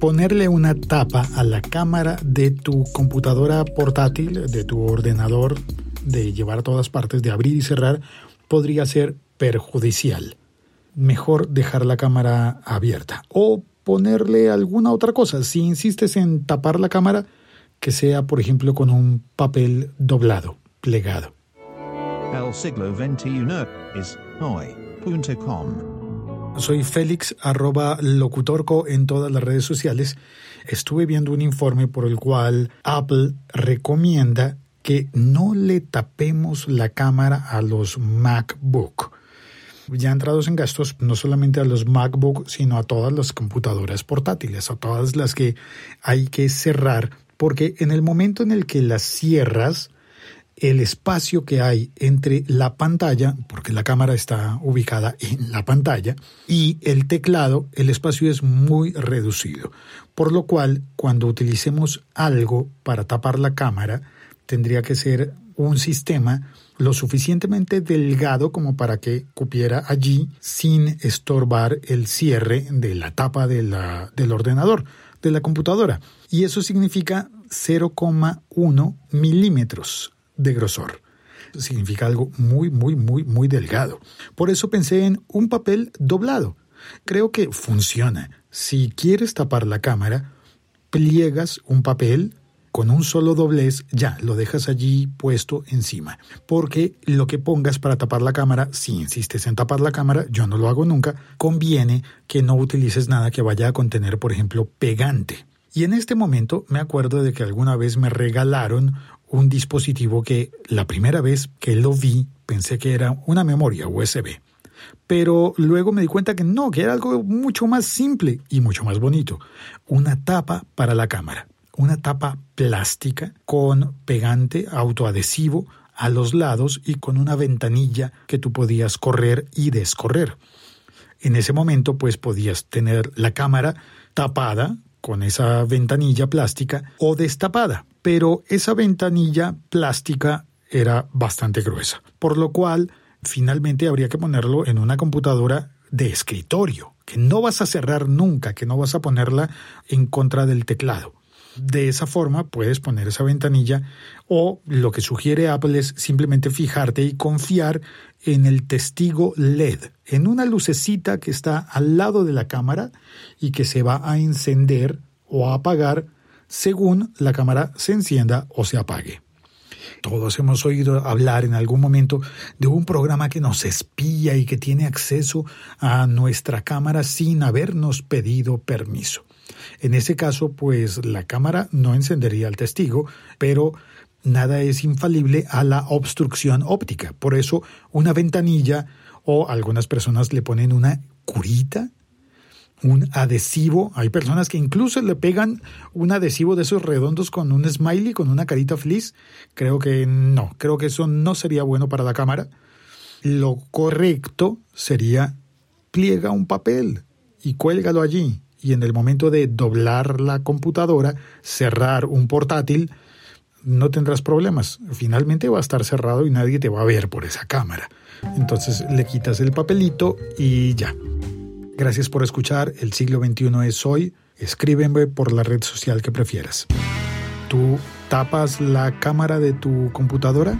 ponerle una tapa a la cámara de tu computadora portátil, de tu ordenador, de llevar a todas partes, de abrir y cerrar, podría ser perjudicial. Mejor dejar la cámara abierta o ponerle alguna otra cosa. Si insistes en tapar la cámara, que sea, por ejemplo, con un papel doblado, plegado. El siglo es hoy.com. Soy Félix arroba locutorco en todas las redes sociales. Estuve viendo un informe por el cual Apple recomienda que no le tapemos la cámara a los MacBook. Ya entrados en gastos, no solamente a los MacBook, sino a todas las computadoras portátiles, a todas las que hay que cerrar, porque en el momento en el que las cierras, el espacio que hay entre la pantalla, porque la cámara está ubicada en la pantalla, y el teclado, el espacio es muy reducido. Por lo cual, cuando utilicemos algo para tapar la cámara, tendría que ser un sistema lo suficientemente delgado como para que cupiera allí sin estorbar el cierre de la tapa del ordenador, de la computadora. Y eso significa 0,1 milímetros de grosor. Significa algo muy, muy, muy, muy delgado. Por eso pensé en un papel doblado. Creo que funciona. Si quieres tapar la cámara, pliegas un papel con un solo doblez, ya lo dejas allí puesto encima. Porque lo que pongas para tapar la cámara, si insistes en tapar la cámara, yo no lo hago nunca, conviene que no utilices nada que vaya a contener, por ejemplo, pegante. Y en este momento me acuerdo de que alguna vez me regalaron un dispositivo que la primera vez que lo vi pensé que era una memoria USB. Pero luego me di cuenta que no, que era algo mucho más simple y mucho más bonito. Una tapa para la cámara. Una tapa plástica con pegante autoadhesivo a los lados y con una ventanilla que tú podías correr y descorrer. En ese momento pues podías tener la cámara tapada con esa ventanilla plástica o destapada, pero esa ventanilla plástica era bastante gruesa, por lo cual finalmente habría que ponerlo en una computadora de escritorio, que no vas a cerrar nunca, que no vas a ponerla en contra del teclado. De esa forma puedes poner esa ventanilla o lo que sugiere Apple es simplemente fijarte y confiar en el testigo LED, en una lucecita que está al lado de la cámara y que se va a encender o a apagar según la cámara se encienda o se apague. Todos hemos oído hablar en algún momento de un programa que nos espía y que tiene acceso a nuestra cámara sin habernos pedido permiso. En ese caso, pues la cámara no encendería al testigo, pero nada es infalible a la obstrucción óptica. Por eso, una ventanilla o algunas personas le ponen una curita, un adhesivo. Hay personas que incluso le pegan un adhesivo de esos redondos con un smiley, con una carita feliz. Creo que no, creo que eso no sería bueno para la cámara. Lo correcto sería pliega un papel y cuélgalo allí y en el momento de doblar la computadora, cerrar un portátil, no tendrás problemas. Finalmente va a estar cerrado y nadie te va a ver por esa cámara. Entonces le quitas el papelito y ya. Gracias por escuchar. El siglo XXI es hoy. Escríbeme por la red social que prefieras. ¿Tú tapas la cámara de tu computadora?